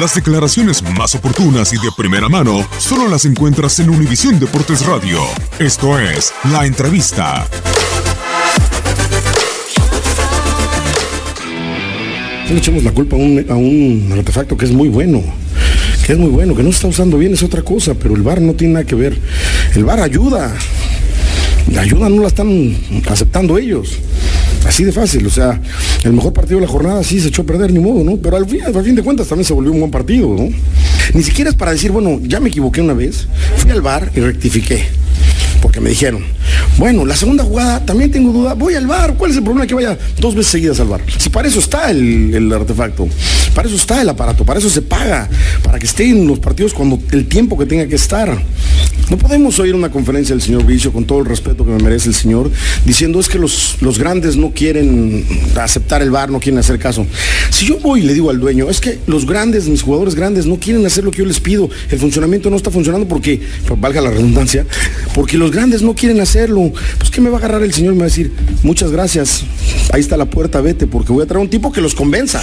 Las declaraciones más oportunas y de primera mano solo las encuentras en Univisión Deportes Radio. Esto es La Entrevista. Le echemos la culpa a un, a un artefacto que es muy bueno, que es muy bueno, que no se está usando bien es otra cosa, pero el VAR no tiene nada que ver. El VAR ayuda. La ayuda no la están aceptando ellos. Así de fácil, o sea, el mejor partido de la jornada sí se echó a perder, ni modo, ¿no? Pero al fin, al fin de cuentas también se volvió un buen partido, ¿no? Ni siquiera es para decir, bueno, ya me equivoqué una vez, fui al bar y rectifiqué. Porque me dijeron, bueno, la segunda jugada también tengo duda, voy al bar, ¿cuál es el problema que vaya dos veces seguidas al bar? Si para eso está el, artefacto, para eso está el aparato, para eso se paga, para que esté en los partidos cuando el tiempo que tenga que estar. No podemos oír una conferencia del señor Vicio, con todo el respeto que me merece el señor, diciendo es que los, los grandes no quieren aceptar el bar, no quieren hacer caso. Si yo voy y le digo al dueño, es que los grandes, mis jugadores grandes, no quieren hacer lo que yo les pido, el funcionamiento no está funcionando porque, valga la redundancia, porque los grandes no quieren hacerlo, pues ¿qué me va a agarrar el señor y me va a decir, muchas gracias, ahí está la puerta, vete, porque voy a traer un tipo que los convenza.